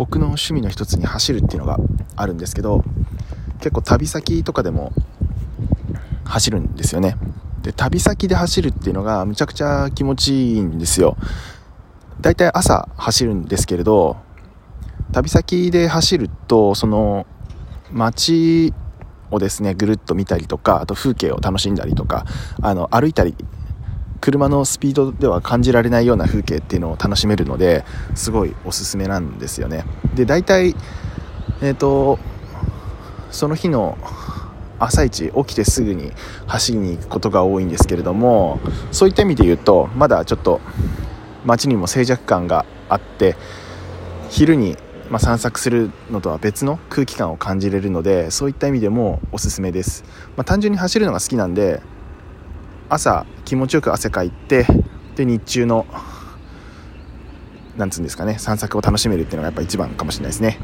僕の趣味の一つに走るっていうのがあるんですけど結構旅先とかでも走るんですよね。で旅先で走るっていうのがむちゃくちゃ気持ちいいんですよ。だいたい朝走るんですけれど旅先で走るとその街をですねぐるっと見たりとかあと風景を楽しんだりとかあの歩いたり車のスピードでは感じられないような風景っていうのを楽しめるのですごいおすすめなんですよね。で大体えっ、ー、とその日の朝一起きてすぐに走りに行くことが多いんですけれどもそういった意味で言うとまだちょっと街にも静寂感があって昼にま散策するのとは別の空気感を感じれるのでそういった意味でもおすすめです、まあ、単純に走るのが好きなんで朝気持ちよく汗かいてで日中のなんつうんですかね散策を楽しめるっていうのがやっぱ一番かもしれないですね。